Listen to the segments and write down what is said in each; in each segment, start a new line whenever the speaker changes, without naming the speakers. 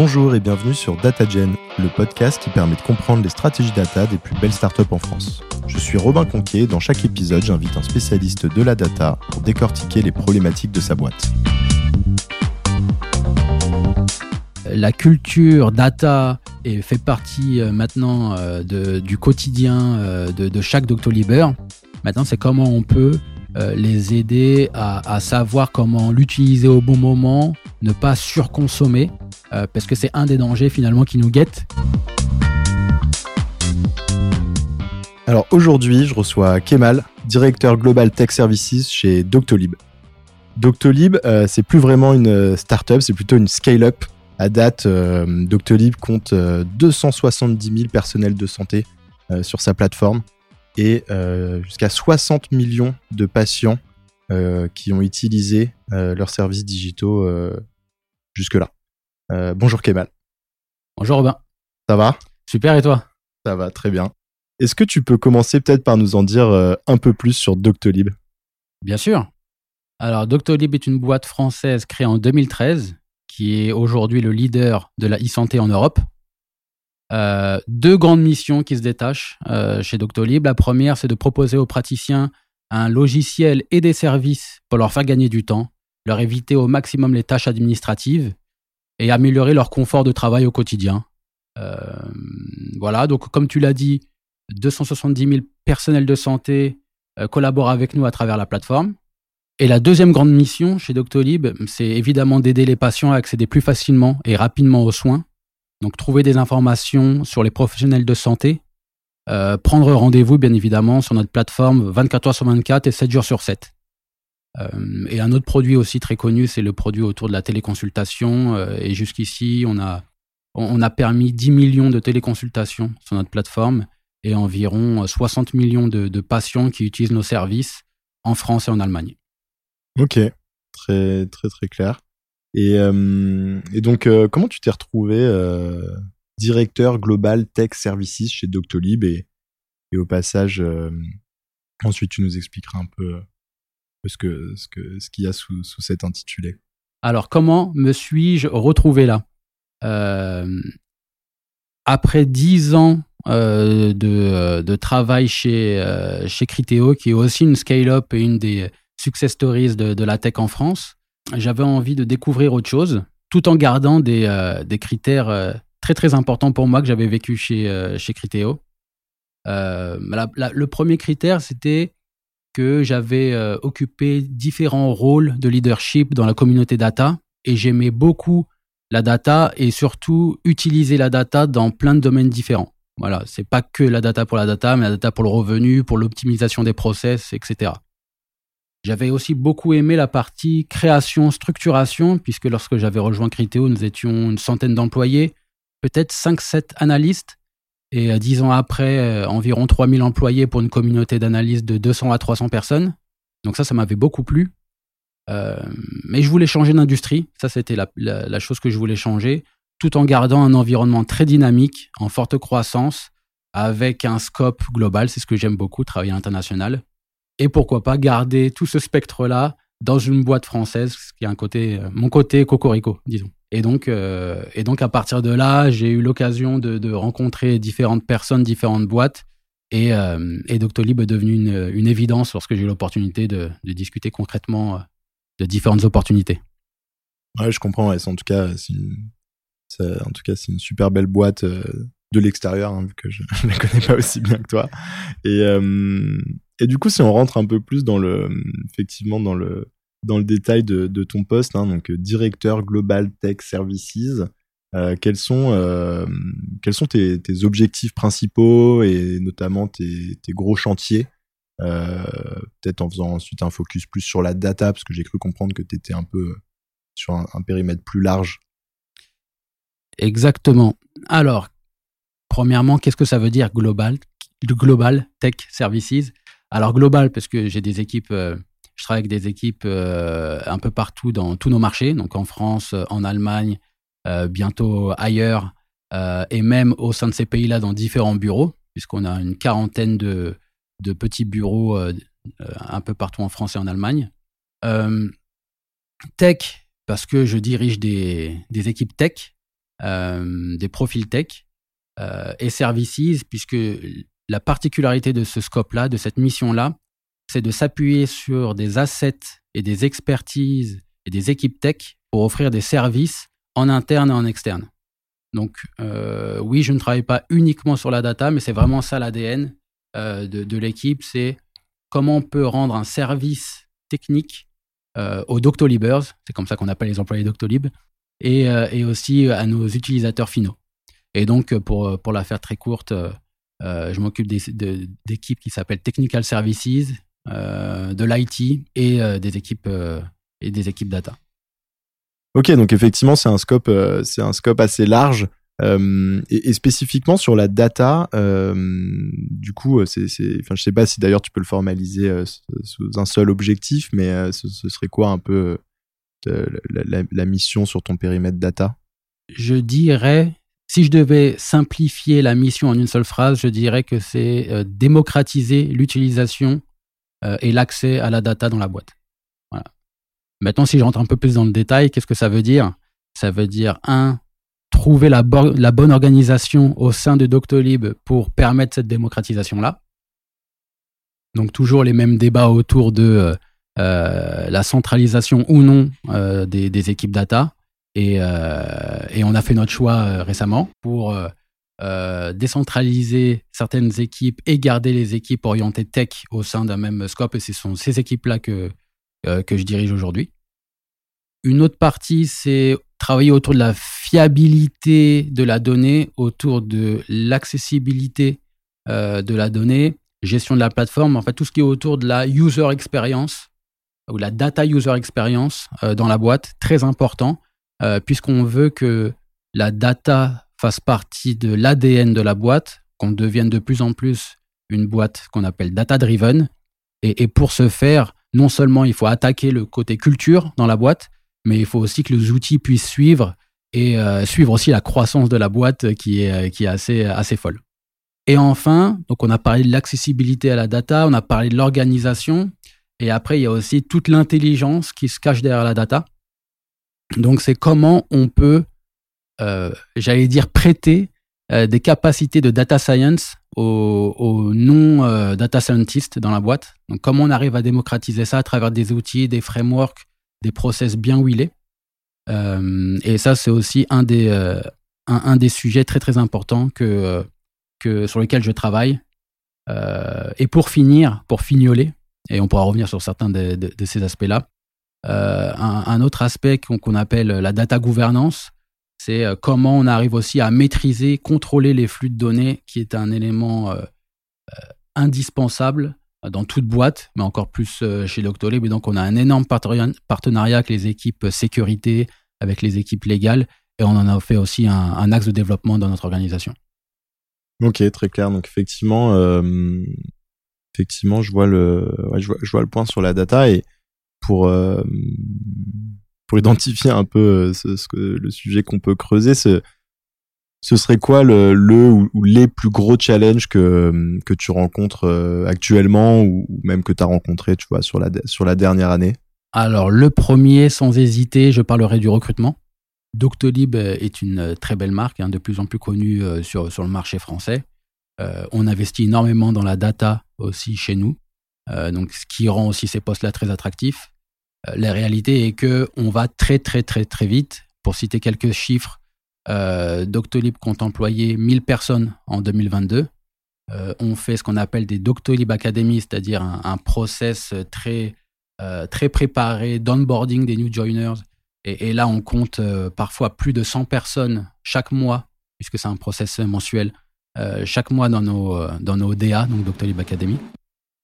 Bonjour et bienvenue sur DataGen, le podcast qui permet de comprendre les stratégies data des plus belles startups en France. Je suis Robin Conquier et dans chaque épisode, j'invite un spécialiste de la data pour décortiquer les problématiques de sa boîte.
La culture data fait partie euh, maintenant euh, du quotidien euh, de, chaque Doctolib. Maintenant, c'est comment on peut les aider à savoir comment l'utiliser au bon moment, ne pas surconsommer euh, parce que c'est un des dangers finalement qui nous guette.
Alors aujourd'hui, je reçois Kemal, directeur Global Tech Services chez Doctolib. Doctolib, euh, c'est plus vraiment une euh, startup, c'est plutôt une scale-up. À date, Doctolib compte 270 000 personnels de santé sur sa plateforme et jusqu'à 60 millions de patients qui ont utilisé leurs services digitaux jusque-là. Euh, bonjour Kemal.
Bonjour Robin.
Ça va?
Super et toi?
Ça va très bien. Est-ce que tu peux commencer peut-être par nous en dire euh, un peu plus sur Doctolib?
Bien sûr. Alors Doctolib est une boîte française créée en 2013 qui est aujourd'hui le leader de la e-santé en Europe. Euh, deux grandes missions qui se détachent chez Doctolib. La première, c'est de proposer aux praticiens un logiciel et des services pour leur faire gagner du temps, leur éviter au maximum les tâches administratives et améliorer leur confort de travail au quotidien. Euh, voilà, donc comme tu l'as dit, 270 000 personnels de santé euh, collaborent avec nous à travers la plateforme. Et la deuxième grande mission chez Doctolib, c'est évidemment d'aider les patients à accéder plus facilement et rapidement aux soins. Donc trouver des informations sur les professionnels de santé, euh, prendre rendez-vous bien évidemment sur notre plateforme 24 heures sur 24 et 7 jours sur 7. Euh, et un autre produit aussi très connu, c'est le produit autour de la téléconsultation. Euh, et jusqu'ici, on a, on a permis 10 millions de téléconsultations sur notre plateforme et environ 60 millions de, patients qui utilisent nos services en France et en Allemagne.
Ok, très très très clair. Et, euh, et donc, comment tu t'es retrouvé directeur global tech services chez Doctolib et, et au passage, ensuite tu nous expliqueras un peu ce que ce que ce qu'il y a sous, sous cet intitulé.
Alors comment me suis-je retrouvé là? Euh, Après dix ans euh, de, de, travail chez euh, chez Criteo, qui est aussi une scale-up et une des success stories de, de la tech en France, j'avais envie de découvrir autre chose, tout en gardant des, des critères très très importants pour moi que j'avais vécu chez chez Criteo. le premier critère, c'était que j'avais euh, occupé différents rôles de leadership dans la communauté data et j'aimais beaucoup la data et surtout utiliser la data dans plein de domaines différents. Voilà, c'est pas que la data pour la data, mais la data pour le revenu, pour l'optimisation des process, etc. J'avais aussi beaucoup aimé la partie création, structuration, puisque lorsque j'avais rejoint Criteo, nous étions une centaine d'employés, peut-être 5-7 analystes, et euh, dix ans après, euh, environ 3000 employés pour une communauté d'analyse de 200 à 300 personnes. Donc ça, ça m'avait beaucoup plu. Euh, mais je voulais changer d'industrie. Ça, c'était la, chose que je voulais changer, tout en gardant un environnement très dynamique, en forte croissance, avec un scope global. C'est ce que j'aime beaucoup, travailler international. Et pourquoi pas garder tout ce spectre-là dans une boîte française, ce qui est un côté, mon côté cocorico, disons. Et donc, euh, et donc à partir de là, j'ai eu l'occasion de, rencontrer différentes personnes, différentes boîtes. Et, euh, et Doctolib est devenu une, une évidence lorsque j'ai eu l'opportunité de, discuter concrètement euh, de différentes opportunités.
Ouais, je comprends. en tout cas, c'est en tout cas, c'est une super belle boîte euh, de l'extérieur, hein, vu que je ne la connais pas aussi bien que toi. Et, euh, et du coup, si on rentre un peu plus dans le, effectivement, dans le, dans le détail de, ton poste, hein, donc euh, directeur global tech services. Euh, quels sont euh, quels sont tes, objectifs principaux et notamment tes, gros chantiers peut-être en faisant ensuite un focus plus sur la data parce que j'ai cru comprendre que tu étais un peu sur un, périmètre plus large
exactement alors premièrement qu'est-ce que ça veut dire global global tech services? Alors global parce que j'ai des équipes je travaille avec des équipes euh, un peu partout dans tous nos marchés, donc en France, en Allemagne, euh, bientôt ailleurs, euh, et même au sein de ces pays-là dans différents bureaux, puisqu'on a une quarantaine de, de petits bureaux un peu partout en France et en Allemagne. tech, parce que je dirige des, des équipes tech, des profils tech et services, puisque la particularité de ce scope-là, de cette mission-là, c'est de s'appuyer sur des assets et des expertises et des équipes tech pour offrir des services en interne et en externe. Donc euh, oui, je ne travaille pas uniquement sur la data, mais c'est vraiment ça l'ADN euh, de, l'équipe, c'est comment on peut rendre un service technique euh, aux Doctolibers, c'est comme ça qu'on appelle les employés Doctolib, et, et, aussi à nos utilisateurs finaux. Et donc pour, pour la faire très courte, je m'occupe d'équipes qui s'appellent Technical Services, de l'IT et des équipes et des équipes data.
Ok, donc effectivement, c'est un scope, euh, c'est un scope assez large. Euh, et, spécifiquement sur la data, euh, du coup, c'est, enfin, je sais pas si d'ailleurs tu peux le formaliser sous un seul objectif, mais ce, serait quoi un peu la, la, mission sur ton périmètre data?
Je dirais, si je devais simplifier la mission en une seule phrase, je dirais que c'est démocratiser l'utilisation et l'accès à la data dans la boîte. Maintenant, si je rentre un peu plus dans le détail, qu'est-ce que ça veut dire? Ça veut dire, un, trouver la, bonne organisation au sein de Doctolib pour permettre cette démocratisation-là. Donc toujours les mêmes débats autour de euh, euh, la centralisation ou non euh, des, équipes data. Et, et, on a fait notre choix récemment pour décentraliser certaines équipes et garder les équipes orientées tech au sein d'un même scope. Et ce sont ces équipes-là que, euh, que je dirige aujourd'hui. Une autre partie, c'est travailler autour de la fiabilité de la donnée, autour de l'accessibilité euh, de la donnée, gestion de la plateforme, en fait tout ce qui est autour de la user experience ou la data user experience euh, dans la boîte, très important, puisqu'on veut que la data fasse partie de l'ADN de la boîte, qu'on devienne de plus en plus une boîte qu'on appelle data driven. Et, et, pour ce faire, non seulement il faut attaquer le côté culture dans la boîte, mais il faut aussi que les outils puissent suivre et euh, suivre aussi la croissance de la boîte qui est, euh, qui est assez, assez folle. Et enfin, donc on a parlé de l'accessibilité à la data, on a parlé de l'organisation, et après il y a aussi toute l'intelligence qui se cache derrière la data. Donc c'est comment on peut, euh, j'allais dire, prêter des capacités de data science aux, non-data euh, scientists dans la boîte. Donc, comment on arrive à démocratiser ça à travers des outils, des frameworks, des process bien huilés. Euh, et ça, c'est aussi un des, euh, sujets très, très importants que, sur lesquels je travaille. et pour finir, pour fignoler, et on pourra revenir sur certains de, de, ces aspects-là, un, un, autre aspect qu'on appelle la data gouvernance, c'est euh, comment on arrive aussi à maîtriser, contrôler les flux de données, qui est un élément euh, euh, indispensable dans toute boîte, mais encore plus chez Doctolib. Et donc, on a un énorme partenariat avec les équipes sécurité, avec les équipes légales, et on en a fait aussi un, axe de développement dans notre organisation.
Ok, très clair. Donc, effectivement, effectivement, je vois le, je, vois, le point sur la data et pour pour identifier un peu euh, ce, ce le sujet qu'on peut creuser, ce, ce serait quoi le, le ou, les plus gros challenges que, que tu rencontres euh, actuellement ou, même que tu as rencontré tu vois, sur, la, sur la dernière année?
Alors, le premier, sans hésiter, je parlerai du recrutement. Doctolib est une très belle marque, hein, de plus en plus connue euh, sur, sur le marché français. on investit énormément dans la data aussi chez nous, donc ce qui rend aussi ces postes-là très attractifs. Euh, la réalité est que on va très très très très vite. Pour citer quelques chiffres, euh, Doctolib compte employer 1000 personnes en 2022. Euh, on fait ce qu'on appelle des Doctolib Academy, c'est-à-dire un, process très, très préparé d'onboarding des new joiners. Et, là, on compte parfois plus de 100 personnes chaque mois, puisque c'est un process mensuel, chaque mois dans nos, dans nos DA, donc Doctolib Academy.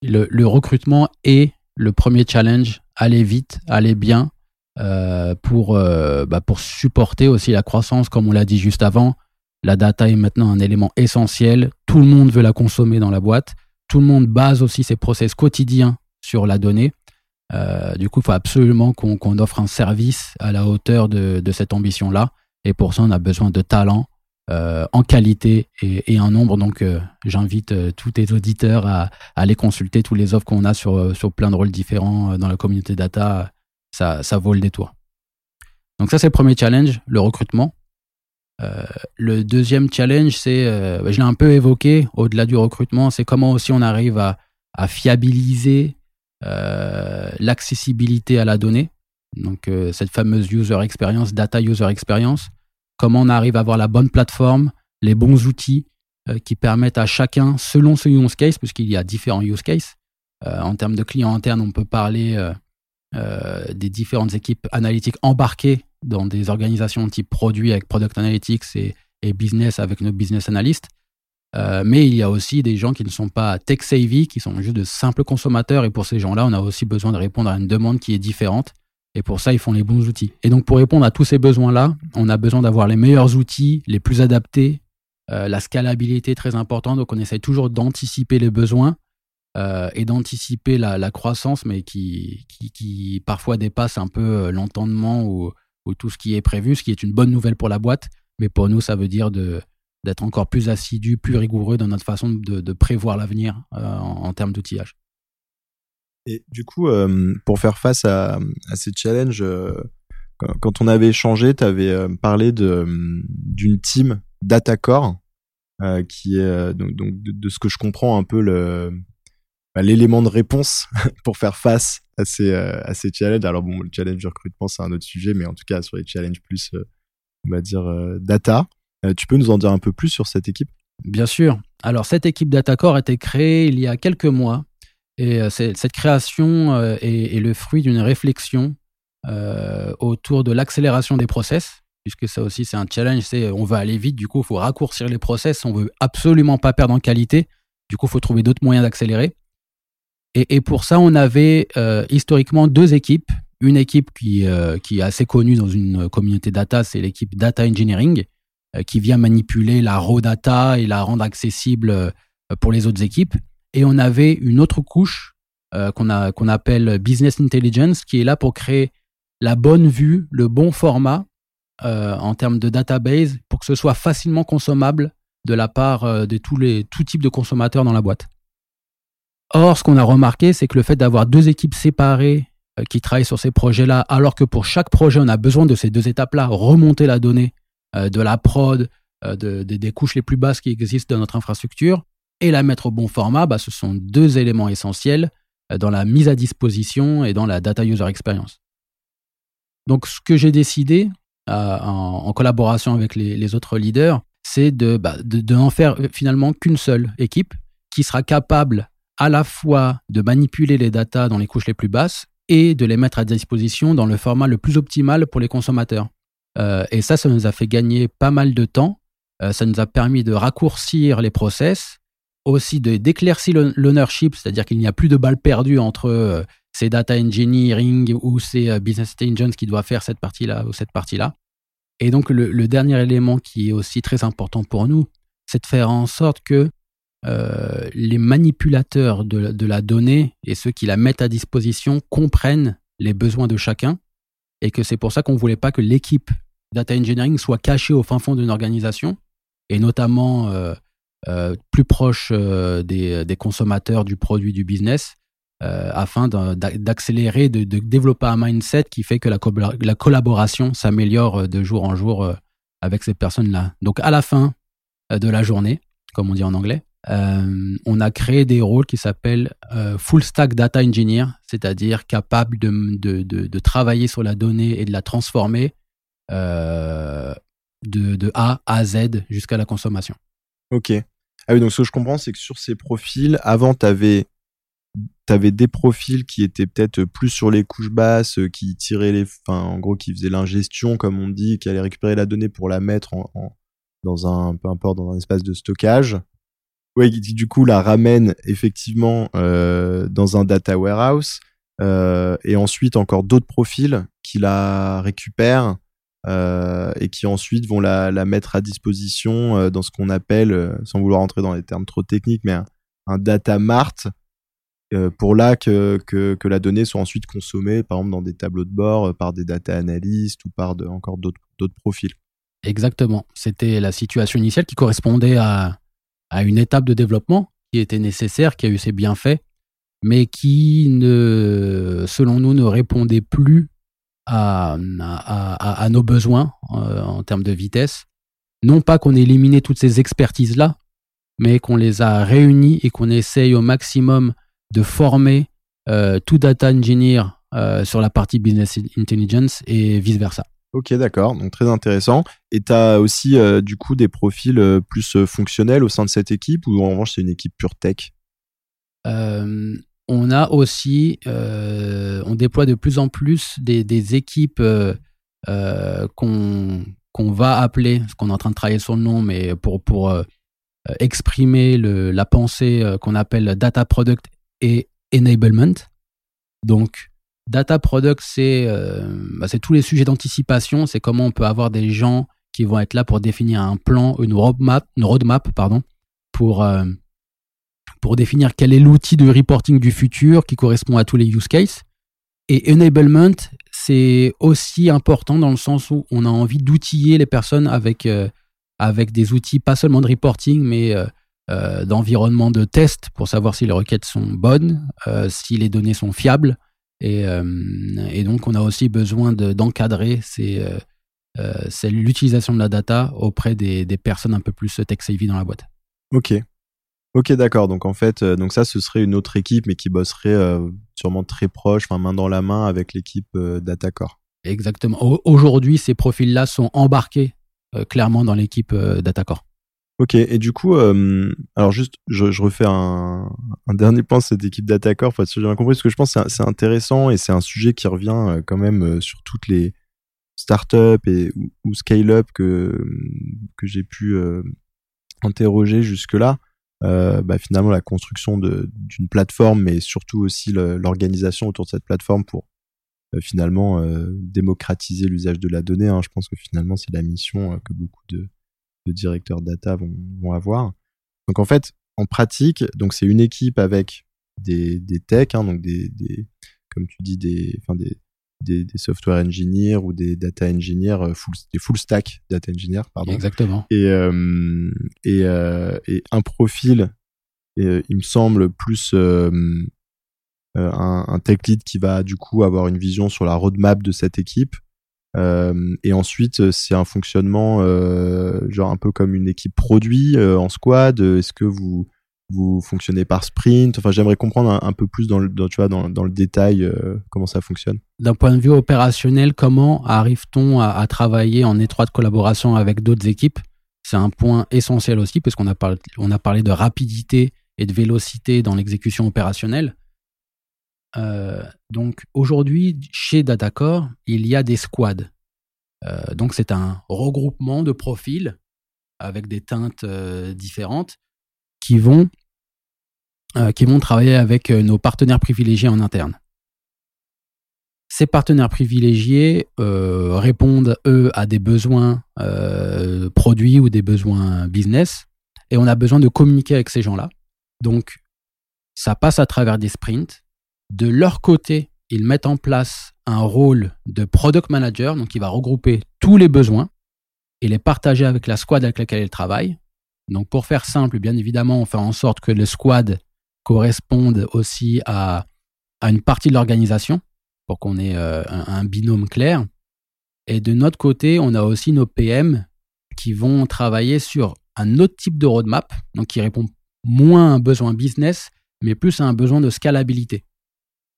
Le recrutement est le premier challenge aller vite, aller bien euh, pour, euh, bah, pour supporter aussi la croissance, comme on l'a dit juste avant. La data est maintenant un élément essentiel. Tout le monde veut la consommer dans la boîte. Tout le monde base aussi ses process quotidiens sur la donnée. Euh, du coup, il faut absolument qu'on offre un service à la hauteur de, de cette ambition-là. Et pour ça, on a besoin de talent, euh, en qualité et, en nombre. Donc, euh, j'invite euh, tous tes auditeurs à, aller consulter tous les offres qu'on a sur, plein de rôles différents dans la communauté data. Ça, vaut le détour. Donc ça, c'est le premier challenge, le recrutement. le deuxième challenge, c'est, je l'ai un peu évoqué au-delà du recrutement, c'est comment aussi on arrive à fiabiliser l'accessibilité à la donnée. Donc cette fameuse user experience, data user experience, comment on arrive à avoir la bonne plateforme, les bons outils qui permettent à chacun, selon ce use case, puisqu'il y a différents use cases, en termes de clients internes, on peut parler euh, des différentes équipes analytiques embarquées dans des organisations type produit avec Product Analytics et, business avec nos business analysts. Euh, mais il y a aussi des gens qui ne sont pas tech savvy, qui sont juste de simples consommateurs. Et pour ces gens-là, on a aussi besoin de répondre à une demande qui est différente. Et pour ça, ils font les bons outils. Et donc, pour répondre à tous ces besoins-là, on a besoin d'avoir les meilleurs outils, les plus adaptés, euh, la scalabilité est très importante. Donc, on essaye toujours d'anticiper les besoins euh, et d'anticiper la, croissance, mais qui, qui, parfois dépasse un peu euh, l'entendement ou, tout ce qui est prévu, ce qui est une bonne nouvelle pour la boîte. Mais pour nous, ça veut dire d'être encore plus assidu, plus rigoureux dans notre façon de, prévoir l'avenir en, termes d'outillage.
Et du coup, pour faire face à, ces challenges, quand, on avait échangé, tu avais parlé d'une team DataCore, qui est donc, de, ce que je comprends un peu le, bah, l'élément de réponse pour faire face à ces, euh, à ces challenges. Alors bon, le challenge du recrutement, c'est un autre sujet, mais en tout cas, sur les challenges plus, euh, on va dire, euh, data, tu peux nous en dire un peu plus sur cette équipe?
Bien sûr. Alors, cette équipe DataCore a été créée il y a quelques mois. Et cette création est, le fruit d'une réflexion autour de l'accélération des process, puisque ça aussi c'est un challenge, c'est on veut aller vite, du coup il faut raccourcir les process, on veut absolument pas perdre en qualité, du coup il faut trouver d'autres moyens d'accélérer. Et, pour ça, on avait euh, historiquement deux équipes. Une équipe qui, euh, est assez connue dans une communauté data, c'est l'équipe Data Engineering, euh, qui vient manipuler la raw data et la rendre accessible pour les autres équipes. Et on avait une autre couche qu'on qu'on appelle Business Intelligence, qui est là pour créer la bonne vue, le bon format en termes de database, pour que ce soit facilement consommable de la part de tous les tout types de consommateurs dans la boîte. Or, ce qu'on a remarqué, c'est que le fait d'avoir deux équipes séparées euh, qui travaillent sur ces projets-là, alors que pour chaque projet, on a besoin de ces deux étapes-là, remonter la donnée euh, de la prod, euh, des couches les plus basses qui existent dans notre infrastructure, et la mettre au bon format, bah, ce sont deux éléments essentiels dans la mise à disposition et dans la data user experience. Donc, ce que j'ai décidé, en, collaboration avec les, autres leaders, c'est de, bah, de n'en faire finalement qu'une seule équipe qui sera capable à la fois de manipuler les datas dans les couches les plus basses et de les mettre à disposition dans le format le plus optimal pour les consommateurs. Euh, et ça, ça nous a fait gagner pas mal de temps. Euh, ça nous a permis de raccourcir les process, aussi d'éclaircir l'ownership, c'est-à-dire qu'il n'y a plus de balles perdues entre euh, ces data engineering ou ces business intelligence qui doivent faire cette partie-là ou cette partie-là. Et donc, le, dernier élément qui est aussi très important pour nous, c'est de faire en sorte que euh, les manipulateurs de, la donnée et ceux qui la mettent à disposition comprennent les besoins de chacun et que c'est pour ça qu'on ne voulait pas que l'équipe data engineering soit cachée au fin fond d'une organisation et notamment euh, euh, plus proche des, consommateurs du produit du business afin d'accélérer, de, développer un mindset qui fait que la, la collaboration s'améliore de jour en jour avec ces personnes-là. Donc à la fin de la journée, comme on dit en anglais, euh, on a créé des rôles qui s'appellent euh, Full Stack Data Engineer, c'est-à-dire capable de, travailler sur la donnée et de la transformer euh, de, A à Z jusqu'à la consommation.
Ok. Ah oui, donc ce que je comprends, c'est que sur ces profils, avant, tu avais, des profils qui étaient peut-être plus sur les couches basses, qui tiraient les. Enfin, en gros, qui faisaient l'ingestion, comme on dit, qui allaient récupérer la donnée pour la mettre dans un, peu importe, dans un espace de stockage ouais, qui du coup la ramène effectivement euh, dans un data warehouse euh, et ensuite encore d'autres profils qui la récupèrent euh, et qui ensuite vont la, mettre à disposition euh, dans ce qu'on appelle, euh, sans vouloir entrer dans les termes trop techniques, mais un, data mart pour là que, la donnée soit ensuite consommée, par exemple dans des tableaux de bord par des data analystes ou par encore d'autres profils.
Exactement. C'était la situation initiale qui correspondait à, une étape de développement qui était nécessaire, qui a eu ses bienfaits, mais qui, selon nous, ne répondait plus à, à, nos besoins euh, en termes de vitesse. non pas qu'on ait éliminé toutes ces expertises-là, mais qu'on les a réunies et qu'on essaye au maximum de former euh, tout data engineer euh, sur la partie business intelligence et vice-versa.
Ok, d'accord, donc très intéressant. Et tu as aussi euh, du coup des profils euh, plus fonctionnels au sein de cette équipe ou en revanche c'est une équipe pure tech?
On a aussi, on déploie de plus en plus des, équipes qu'on qu'on va appeler, ce qu'on est en train de travailler sur le nom, mais pour, exprimer la pensée qu'on appelle data product et enablement. Donc, Data product, c'est euh, bah, c'est tous les sujets d'anticipation. C'est comment on peut avoir des gens qui vont être là pour définir un plan, une roadmap, une roadmap pardon, pour, euh, pour définir quel est l'outil de reporting du futur qui correspond à tous les use cases. Et enablement, c'est aussi important dans le sens où on a envie d'outiller les personnes avec, euh, avec des outils, pas seulement de reporting, mais d'environnement de test pour savoir si les requêtes sont bonnes, si les données sont fiables, et, euh, donc, on a aussi besoin d'encadrer euh, euh, l'utilisation de la data auprès des, des, personnes un peu plus tech-savvy dans la boîte.
Ok. Ok, d'accord. Donc, en fait, donc ça, ce serait une autre équipe, mais qui bosserait sûrement très proche, enfin, main dans la main avec l'équipe DataCore.
Exactement. Aujourd'hui, ces profils-là sont embarqués clairement dans l'équipe DataCore.
Ok, et du coup, euh, alors juste, je, je refais un, un, dernier point sur cette équipe d'Attaqueur, parce que j'ai bien compris, parce que je pense que c'est intéressant et c'est un sujet qui revient euh, quand même euh, sur toutes les startups et, ou, ou scale-up que, que j'ai pu euh, interroger jusque-là. Euh, bah, finalement, la construction d'une plateforme, mais surtout aussi l'organisation autour de cette plateforme pour finalement démocratiser l'usage de la donnée. Hein. Je pense que finalement, c'est la mission que beaucoup de de directeurs data vont, vont avoir. Donc en fait, en pratique, donc c'est une équipe avec des, des techs, hein, donc des, des, comme tu dis, des, enfin des, des, des, software engineers ou des data engineers, euh, full, des full stack data engineers, pardon.
Exactement.
Et, euh, et, euh, et, un profil, et, il me semble, plus un, un, tech lead qui va du coup avoir une vision sur la roadmap de cette équipe et ensuite, c'est un fonctionnement genre un peu comme une équipe produit en squad. Est-ce que vous vous fonctionnez par sprint Enfin, j'aimerais comprendre un, peu plus dans le, tu vois, dans, le détail comment ça fonctionne.
D'un point de vue opérationnel, comment arrive-t-on à, travailler en étroite collaboration avec d'autres équipes? C'est un point essentiel aussi, puisqu'on a, parlé, on a parlé de rapidité et de vélocité dans l'exécution opérationnelle. Euh, donc aujourd'hui, chez Datacore, il y a des squads. Euh, donc c'est un regroupement de profils avec des teintes euh, différentes qui vont, qui vont travailler avec nos partenaires privilégiés en interne. Ces partenaires privilégiés répondent, eux, à des besoins produits ou des besoins business, et on a besoin de communiquer avec ces gens-là. Donc, ça passe à travers des sprints, de leur côté, ils mettent en place un rôle de product manager, donc il va regrouper tous les besoins et les partager avec la squad avec laquelle ils travaillent. Donc pour faire simple, bien évidemment, on fait en sorte que le squad corresponde aussi à, une partie de l'organisation pour qu'on ait euh, un, binôme clair. Et de notre côté, on a aussi nos PM qui vont travailler sur un autre type de roadmap, donc qui répond moins à un besoin business, mais plus à un besoin de scalabilité.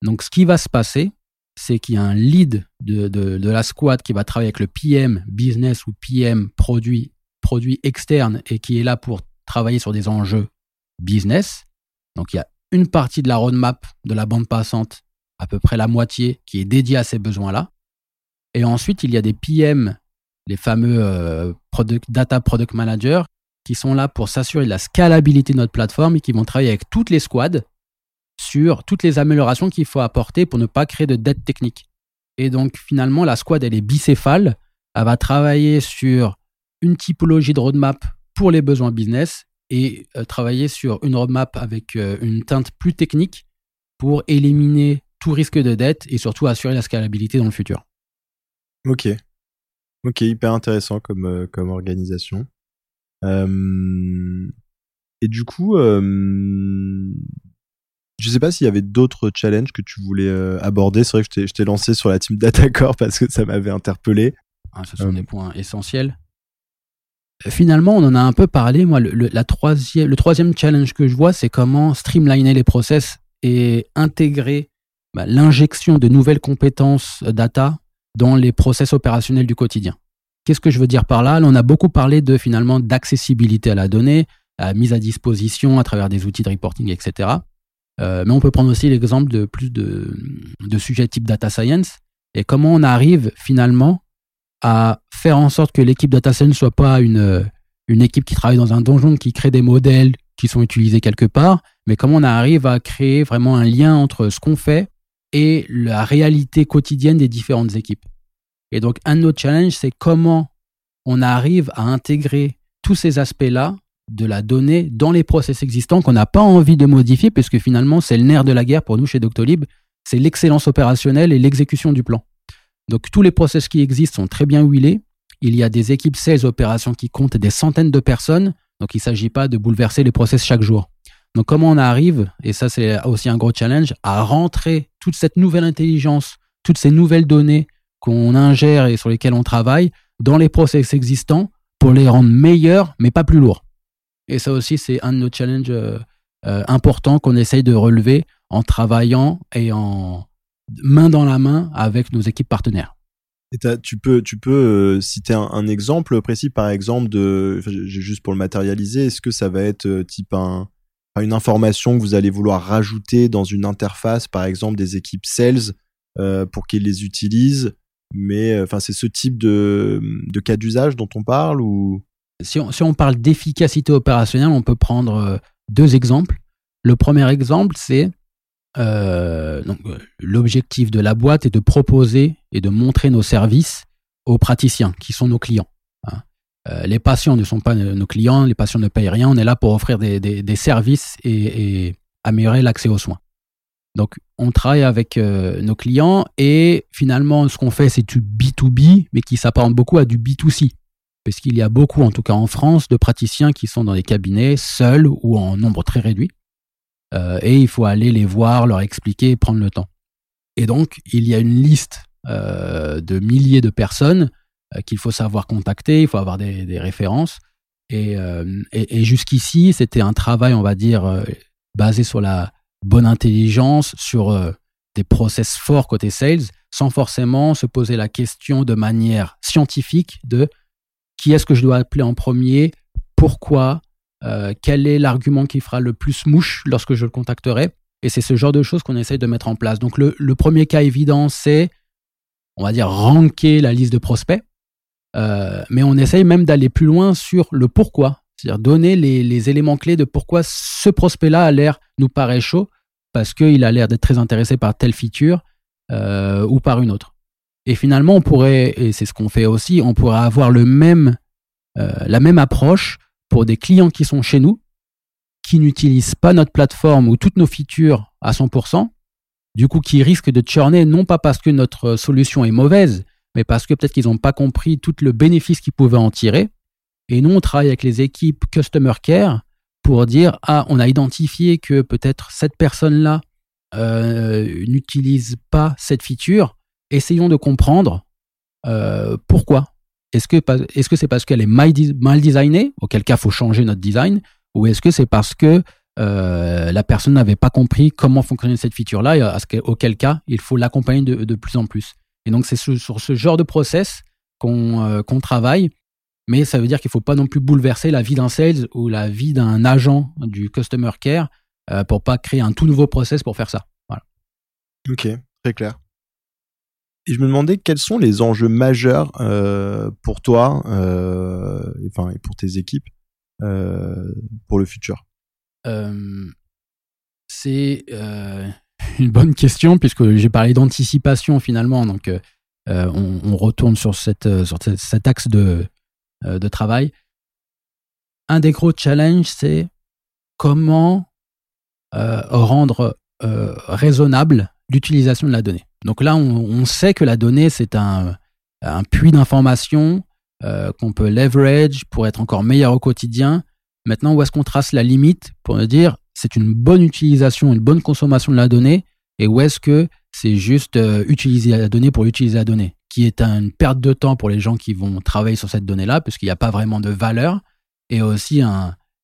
Donc, ce qui va se passer, c'est qu'il y a un lead de, la squad qui va travailler avec le PM business ou PM produit, produit externe et qui est là pour travailler sur des enjeux business. Donc, il y a une partie de la roadmap de la bande passante, à peu près la moitié, qui est dédiée à ces besoins-là. Et ensuite, il y a des PM, les fameux euh, data product managers, qui sont là pour s'assurer de la scalabilité de notre plateforme et qui vont travailler avec toutes les squads sur toutes les améliorations qu'il faut apporter pour ne pas créer de dette technique. Et donc finalement, la squad, elle est bicéphale. Elle va travailler sur une typologie de roadmap pour les besoins business et euh, travailler sur une roadmap avec euh, une teinte plus technique pour éliminer tout risque de dette et surtout assurer la scalabilité dans le futur.
Ok. Ok, hyper intéressant comme, euh, comme organisation. et du coup, je sais pas s'il y avait d'autres challenges que tu voulais aborder. C'est vrai que je t'ai lancé sur la team DataCore parce que ça m'avait interpellé.
Ah, ce sont des points essentiels. Finalement, on en a un peu parlé. Moi, le, troisième, le troisième challenge que je vois, c'est comment streamliner les process et intégrer bah, l'injection de nouvelles compétences data dans les process opérationnels du quotidien. Qu'est-ce que je veux dire par là? On a beaucoup parlé de finalement d'accessibilité à la donnée, à mise à disposition à travers des outils de reporting, etc. Euh, mais on peut prendre aussi l'exemple de plus de sujets type data science et comment on arrive finalement à faire en sorte que l'équipe data science ne soit pas une, une équipe qui travaille dans un donjon, qui crée des modèles qui sont utilisés quelque part, mais comment on arrive à créer vraiment un lien entre ce qu'on fait et la réalité quotidienne des différentes équipes. Et donc, un autre challenge, c'est comment on arrive à intégrer tous ces aspects-là de la donnée dans les process existants qu'on n'a pas envie de modifier, puisque finalement, c'est le nerf de la guerre pour nous chez Doctolib, c'est l'excellence opérationnelle et l'exécution du plan. Donc, tous les process qui existent sont très bien huilés. Il y a des équipes sales opérations qui comptent des centaines de personnes, donc il ne s'agit pas de bouleverser les process chaque jour. Donc, comment on arrive, et ça c'est aussi un gros challenge, à rentrer toute cette nouvelle intelligence, toutes ces nouvelles données qu'on ingère et sur lesquelles on travaille dans les process existants pour les rendre meilleurs, mais pas plus lourds. Et ça aussi, c'est un de nos challenges euh, euh, importants qu'on essaye de relever en travaillant et en main dans la main avec nos équipes partenaires.
Et tu peux, tu peux euh, citer un, exemple précis, par exemple, de, juste pour le matérialiser, est-ce que ça va être type un, une information que vous allez vouloir rajouter dans une interface, par exemple, des équipes sales pour qu'ils les utilisent mais enfin c'est ce type de, de cas d'usage dont on parle ou?
Si on, parle d'efficacité opérationnelle, on peut prendre euh, deux exemples. Le premier exemple, c'est euh, euh, l'objectif de la boîte est de proposer et de montrer nos services aux praticiens qui sont nos clients. Hein. les patients ne sont pas nos clients, les patients ne payent rien. On est là pour offrir des, services et, améliorer l'accès aux soins. Donc, on travaille avec nos clients et finalement, ce qu'on fait, c'est du B2B, mais qui s'apparente beaucoup à du B2C parce qu'il y a beaucoup, en tout cas en France, de praticiens qui sont dans des cabinets seuls ou en nombre très réduit. Euh, et il faut aller les voir, leur expliquer, prendre le temps. Et donc, il y a une liste euh, de milliers de personnes euh, qu'il faut savoir contacter, il faut avoir des, références. Et, et jusqu'ici, c'était un travail, on va dire, basé sur la bonne intelligence, sur des process forts côté sales, sans forcément se poser la question de manière scientifique de qui est-ce que je dois appeler en premier, pourquoi, euh, quel est l'argument qui fera le plus mouche lorsque je le contacterai? Et c'est ce genre de choses qu'on essaye de mettre en place. Donc le, premier cas évident, c'est, on va dire, ranker la liste de prospects. Euh, mais on essaye même d'aller plus loin sur le pourquoi. C'est-à-dire donner les, éléments clés de pourquoi ce prospect-là a l'air, nous paraît chaud, parce qu'il a l'air d'être très intéressé par telle feature euh, ou par une autre. Et finalement, on pourrait, et c'est ce qu'on fait aussi, on pourrait avoir le même, la même approche pour des clients qui sont chez nous, qui n'utilisent pas notre plateforme ou toutes nos features à 100%, du coup qui risquent de churner non pas parce que notre solution est mauvaise, mais parce que peut-être qu'ils n'ont pas compris tout le bénéfice qu'ils pouvaient en tirer. Et nous, on travaille avec les équipes Customer Care pour dire, ah, on a identifié que peut-être cette personne-là euh, n'utilise pas cette feature, essayons de comprendre euh, pourquoi. Est-ce que est-ce que c'est parce qu'elle est mal, designée, auquel cas faut changer notre design, ou est-ce que c'est parce que euh, la personne n'avait pas compris comment fonctionnait cette feature-là, auquel cas il faut l'accompagner de, plus en plus. Et donc c'est sur ce genre de process euh, qu'on travaille, mais ça veut dire qu'il ne faut pas non plus bouleverser la vie d'un sales ou la vie d'un agent du customer care pour pas créer un tout nouveau process pour faire ça.
Ok, très clair. Et je me demandais quels sont les enjeux majeurs euh, pour toi, euh, enfin, et pour tes équipes, euh, pour le futur?
C'est une bonne question puisque j'ai parlé d'anticipation finalement, donc on, retourne sur sur cet axe de de travail. Un des gros challenges, c'est comment rendre raisonnable l'utilisation de la donnée. Donc là, on, sait que la donnée, c'est un, puits d'informations euh, qu'on peut leverage pour être encore meilleur au quotidien. Maintenant, où est-ce qu'on trace la limite pour dire c'est une bonne utilisation, une bonne consommation de la donnée et où est-ce que c'est juste euh, utiliser la donnée pour utiliser la donnée qui est une perte de temps pour les gens qui vont travailler sur cette donnée-là, puisqu'il n'y a pas vraiment de valeur, et aussi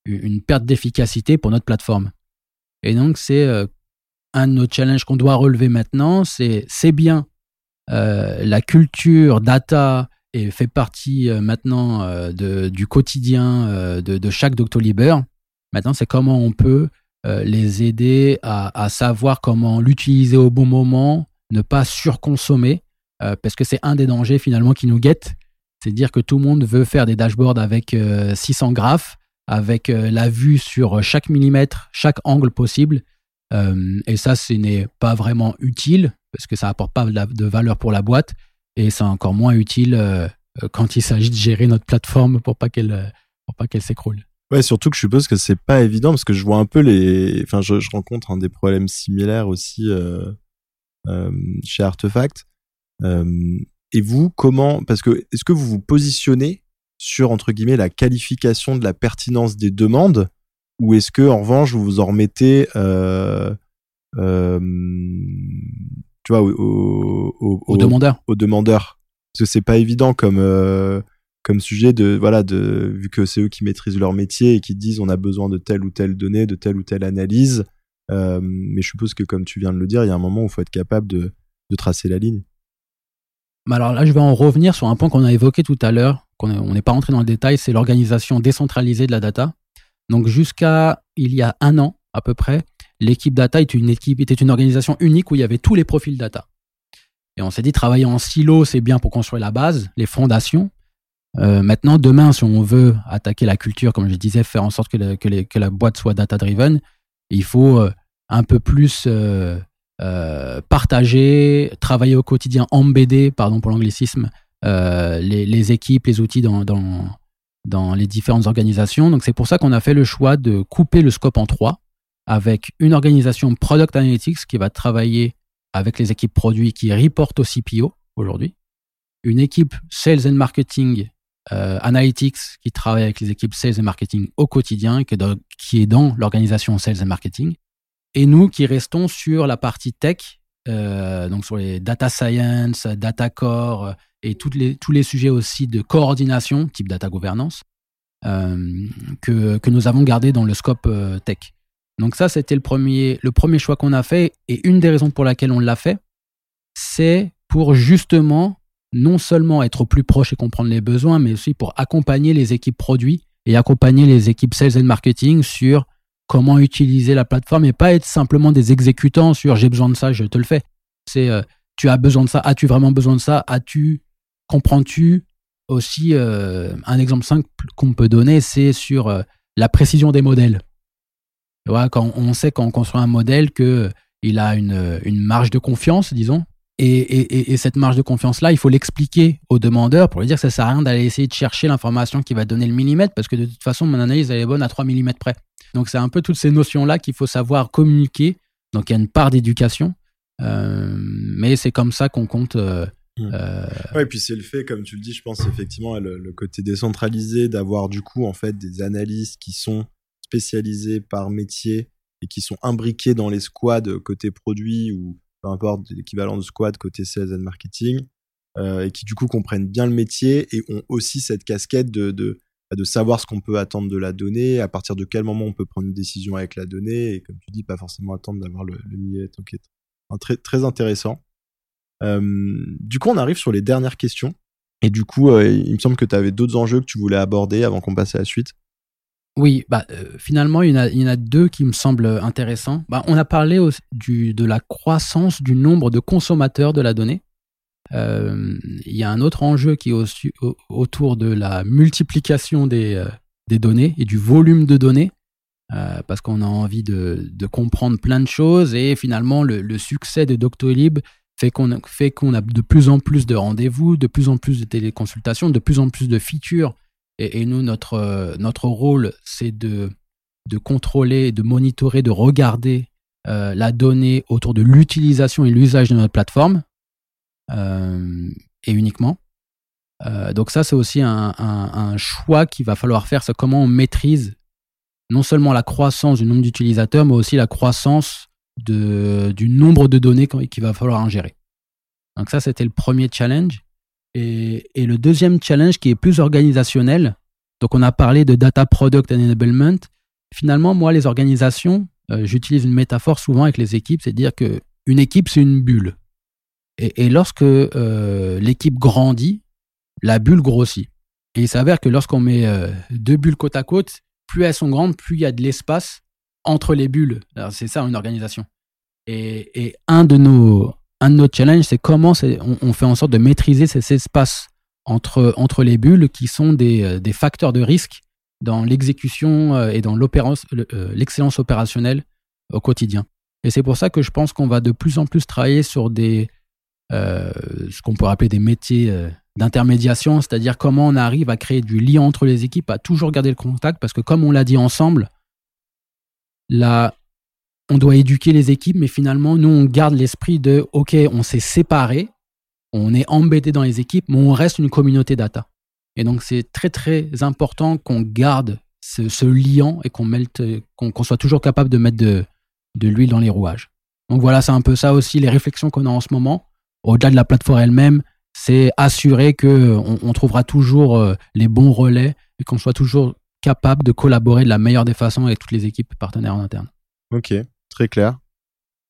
une perte d'efficacité pour notre plateforme. Et donc, c'est euh, un de nos challenges qu'on doit relever maintenant, c'est c'est bien euh, la culture data et fait partie euh, maintenant de, du quotidien de, de, chaque Doctolib. Maintenant, c'est comment on peut les aider à, à savoir comment l'utiliser au bon moment, ne pas surconsommer, parce que c'est un des dangers finalement qui nous guette. C'est dire que tout le monde veut faire des dashboards avec 600 graphes, avec la vue sur chaque millimètre, chaque angle possible. Euh, et ça, ce n'est pas vraiment utile parce que ça apporte pas de, valeur pour la boîte et c'est encore moins utile euh, quand il s'agit de gérer notre plateforme pour pas qu'elle pour pas qu'elle s'écroule.
Ouais, surtout que je suppose que c'est pas évident parce que je vois un peu les, enfin, je, rencontre des problèmes similaires aussi euh, chez Artefact. et vous, comment, parce que est-ce que vous vous positionnez sur entre guillemets la qualification de la pertinence des demandes? Ou est-ce que en revanche vous vous en remettez euh, euh, tu vois au,
au, demandeur.
au demandeur. Parce que c'est pas évident comme euh, comme sujet de voilà de vu que c'est eux qui maîtrisent leur métier et qui disent on a besoin de telle ou telle donnée de telle ou telle analyse mais je suppose que comme tu viens de le dire il y a un moment où il faut être capable de, de tracer la ligne.
Alors là je vais en revenir sur un point qu'on a évoqué tout à l'heure qu'on n'est pas rentré dans le détail c'est l'organisation décentralisée de la data donc jusqu'à il y a un an à peu près, l'équipe data était une équipe, organisation unique où il y avait tous les profils data. Et on s'est dit travailler en silo, c'est bien pour construire la base, les fondations. Euh, maintenant, demain, si on veut attaquer la culture, comme je disais, faire en sorte que, la boîte soit data-driven, il faut euh, un peu plus euh, partager, travailler au quotidien, embêter, pardon pour l'anglicisme, les, équipes, les outils dans, dans les différentes organisations. Donc c'est pour ça qu'on a fait le choix de couper le scope en trois avec une organisation Product Analytics qui va travailler avec les équipes produits qui reportent au CPO aujourd'hui, une équipe Sales and Marketing euh, Analytics qui travaille avec les équipes Sales and Marketing au quotidien qui est dans l'organisation Sales and Marketing, et nous qui restons sur la partie tech, euh, donc sur les data science, data core, et toutes les, tous les sujets aussi de coordination, type data governance, euh, que, que, nous avons gardé dans le scope euh, tech. Donc ça, c'était le premier, le premier choix qu'on a fait. Et une des raisons pour laquelle on l'a fait, c'est pour justement non seulement être plus proche et comprendre les besoins, mais aussi pour accompagner les équipes produits et accompagner les équipes sales and marketing sur comment utiliser la plateforme et pas être simplement des exécutants sur j'ai besoin de ça, je te le fais. C'est euh, tu as besoin de ça, as-tu vraiment besoin de ça, as-tu comprends-tu aussi euh, un exemple simple qu'on peut donner, c'est sur euh, la précision des modèles. quand on sait quand on construit un modèle que il a une, marge de confiance, disons, et, cette marge de confiance-là, il faut l'expliquer au demandeur pour lui dire que ça sert à rien d'aller essayer de chercher l'information qui va donner le millimètre, parce que de toute façon, mon analyse, elle est bonne à 3 mm près. Donc, c'est un peu toutes ces notions-là qu'il faut savoir communiquer. Donc, il y a une part d'éducation, euh, mais c'est comme ça qu'on compte
Mm. Euh... Ouais, et puis c'est le fait, comme tu le dis, je pense effectivement le, côté décentralisé d'avoir du coup en fait des analystes qui sont spécialisés par métier et qui sont imbriqués dans les squads côté produit ou peu importe l'équivalent de squad côté sales and marketing euh, et qui du coup comprennent bien le métier et ont aussi cette casquette de, de, de savoir ce qu'on peut attendre de la donnée, à partir de quel moment on peut prendre une décision avec la donnée et comme tu dis pas forcément attendre d'avoir le, le millimètre. Donc, très, très intéressant. Euh, du coup, on arrive sur les dernières questions. Et du coup, euh, il me semble que tu avais d'autres enjeux que tu voulais aborder avant qu'on passe à la suite.
Oui, bah, euh, finalement, il y, en a, il y, en a, deux qui me semblent intéressants. Bah, on a parlé du, de la croissance du nombre de consommateurs de la donnée. Il y a un autre enjeu qui est autour de la multiplication des, des, données et du volume de données, parce qu'on a envie de, comprendre plein de choses. Et finalement, le, succès de Doctolib fait qu'on fait qu'on a de plus en plus de rendez-vous, de plus en plus de téléconsultations, de plus en plus de features. Et, nous, notre, euh, notre rôle, c'est de, de contrôler, de monitorer, de regarder euh, la donnée autour de l'utilisation et l'usage de notre plateforme, euh, et uniquement. donc ça, c'est aussi un, choix qu'il va falloir faire, c'est comment on maîtrise non seulement la croissance du nombre d'utilisateurs, mais aussi la croissance de, du nombre de données qu'il va falloir ingérer. Donc ça, c'était le premier challenge. Et, le deuxième challenge qui est plus organisationnel, donc on a parlé de data product enablement. Finalement, moi, les organisations, euh, j'utilise une métaphore souvent avec les équipes, c'est dire que une équipe, c'est une bulle. Et, lorsque euh, l'équipe grandit, la bulle grossit. Et il s'avère que lorsqu'on met euh, deux bulles côte à côte, plus elles sont grandes, plus il y a de l'espace entre les bulles. C'est ça une organisation. Et, un de nos un de nos challenges, c'est comment on, fait en sorte de maîtriser ces, espaces entre entre les bulles qui sont des, euh, des facteurs de risque dans l'exécution et dans l'excellence opérationnelle au quotidien. Et c'est pour ça que je pense qu'on va de plus en plus travailler sur des ce qu'on pourrait appeler des métiers d'intermédiation, c'est-à-dire comment on arrive à créer du lien entre les équipes, à toujours garder le contact, parce que comme on l'a dit ensemble, là, on doit éduquer les équipes, mais finalement, nous, on garde l'esprit de, OK, on s'est séparés, on est embêté dans les équipes, mais on reste une communauté data. Et donc, c'est très, très important qu'on garde ce, lien et qu'on soit toujours capable de mettre de l'huile dans les rouages. Donc voilà, c'est un peu ça aussi les réflexions qu'on a en ce moment. Au-delà de la plateforme elle-même, c'est assurer que on, trouvera toujours euh, les bons relais et qu'on soit toujours capable de collaborer de la meilleure des façons avec toutes les équipes partenaires en interne.
Ok, très clair,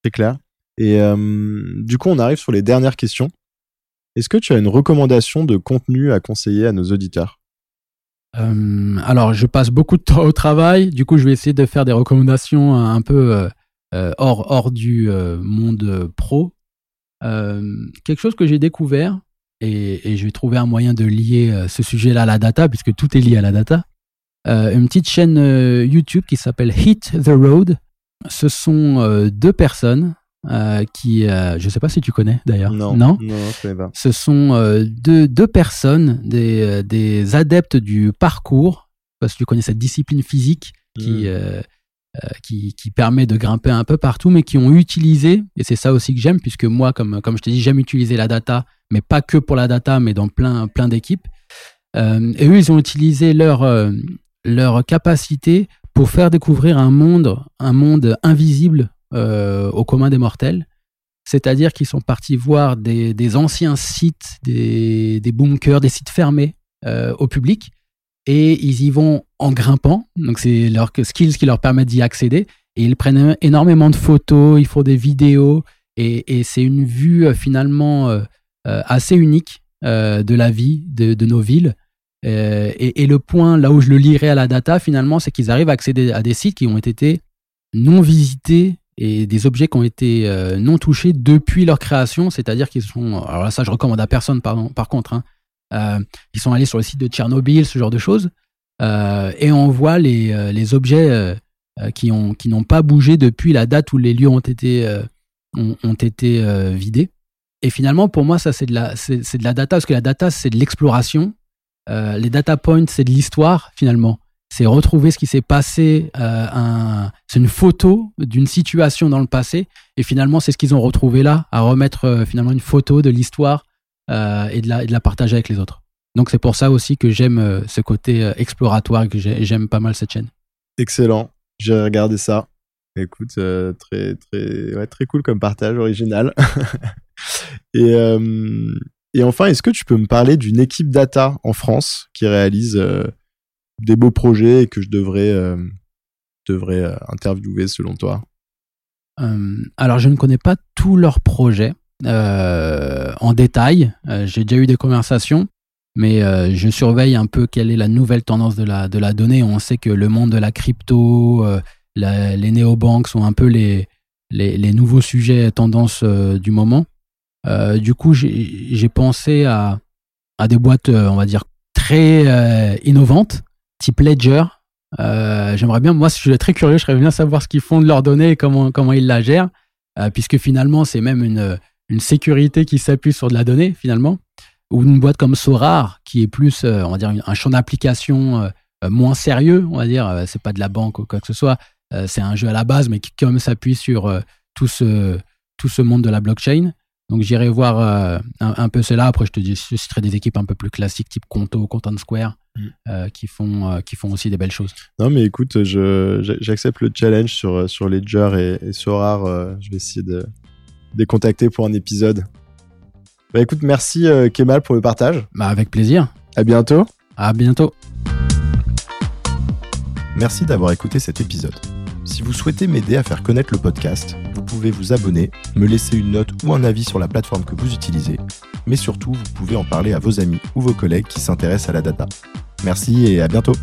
très clair. Et euh, du coup, on arrive sur les dernières questions. Est-ce que tu as une recommandation de contenu à conseiller à nos auditeurs?
Euh, Alors, je passe beaucoup de temps au travail. Du coup, je vais essayer de faire des recommandations un peu hors, hors du monde pro. Quelque chose que j'ai découvert, et, je vais trouver un moyen de lier euh, ce sujet-là à la data, puisque tout est lié à la data. Euh, une petite chaîne euh, YouTube qui s'appelle Hit the Road. Ce sont deux personnes qui, je ne sais pas si tu connais d'ailleurs.
Non, non, non, je connais pas.
Ce sont deux, deux personnes, des, des adeptes du parcours, parce que tu connais cette discipline physique qui, hmm. Euh, qui, permet de grimper un peu partout, mais qui ont utilisé, et c'est ça aussi que j'aime, puisque moi, comme, je t'ai dit, j'aime utiliser la data, mais pas que pour la data, mais dans plein, plein d'équipes. Euh, et eux, ils ont utilisé leur, euh, leur capacité pour faire découvrir un monde, un monde invisible au commun des mortels. C'est-à-dire qu'ils sont partis voir des, anciens sites, des, bunkers, des sites fermés au public, et ils y vont en grimpant. Donc, c'est leur skills qui leur permettent d'y accéder. Et ils prennent énormément de photos, ils font des vidéos. Et, c'est une vue euh, finalement euh, euh, assez unique de la vie de, nos villes. Et, le point là où je le lirai à la data, finalement, c'est qu'ils arrivent à accéder à des sites qui ont été non visités et des objets qui ont été non touchés depuis leur création. C'est-à-dire qu'ils sont. Alors là, ça, je recommande à personne, pardon, par contre. Hein, ils sont allés sur le site de Tchernobyl, ce genre de choses. Euh, et on voit les, euh, objets qui ont qui n'ont pas bougé depuis la date où les lieux ont été ont, vidés. Et finalement, pour moi, ça c'est de la data parce que la data c'est de l'exploration. les data points c'est de l'histoire finalement. C'est retrouver ce qui s'est passé. c'est une photo d'une situation dans le passé. Et finalement, c'est ce qu'ils ont retrouvé là, à remettre finalement une photo de l'histoire euh, et, de la, de la partager avec les autres. Donc c'est pour ça aussi que j'aime euh, ce côté euh, exploratoire que j'aime pas mal cette chaîne.
Excellent, j'ai regardé ça. Écoute, très très ouais, très cool comme partage original. et et enfin, est-ce que tu peux me parler d'une équipe data en France qui réalise des beaux projets et que je devrais devrais interviewer selon toi?
Alors, je ne connais pas tous leurs projets. Euh, en détail. Euh, j'ai déjà eu des conversations, mais euh, je surveille un peu quelle est la nouvelle tendance de la, de la donnée. On sait que le monde de la crypto, les néobanques sont un peu les, les, les nouveaux sujets tendances du moment. du coup, j'ai pensé à, à des boîtes, on va dire, très innovantes, type Ledger. J'aimerais bien, moi, je suis très curieux, je serais bien savoir ce qu'ils font de leurs données et comment, comment ils la gèrent, puisque finalement, c'est même une, une sécurité qui s'appuie sur de la donnée finalement, ou une boîte comme Sorar qui est plus, euh, on va dire, un champ d'application euh, moins sérieux, on va dire, euh, c'est pas de la banque ou quoi que ce soit, c'est un jeu à la base, mais qui quand même s'appuie sur tout ce tout ce monde de la blockchain. Donc j'irai voir un, peu cela. Après, je te dis, je citerai des équipes un peu plus classiques, type Conto, Content Square, mm. qui font qui font aussi des belles choses.
Non, mais écoute, j'accepte le challenge sur sur Ledger et, et Sorar. je vais essayer de, de contacter pour un épisode. Bah écoute, merci euh, Kemal pour le partage.
Bah avec plaisir.
À bientôt.
À bientôt.
Merci d'avoir écouté cet épisode. Si vous souhaitez m'aider à faire connaître le podcast, vous pouvez vous abonner, me laisser une note ou un avis sur la plateforme que vous utilisez, mais surtout vous pouvez en parler à vos amis ou vos collègues qui s'intéressent à la data. Merci et à bientôt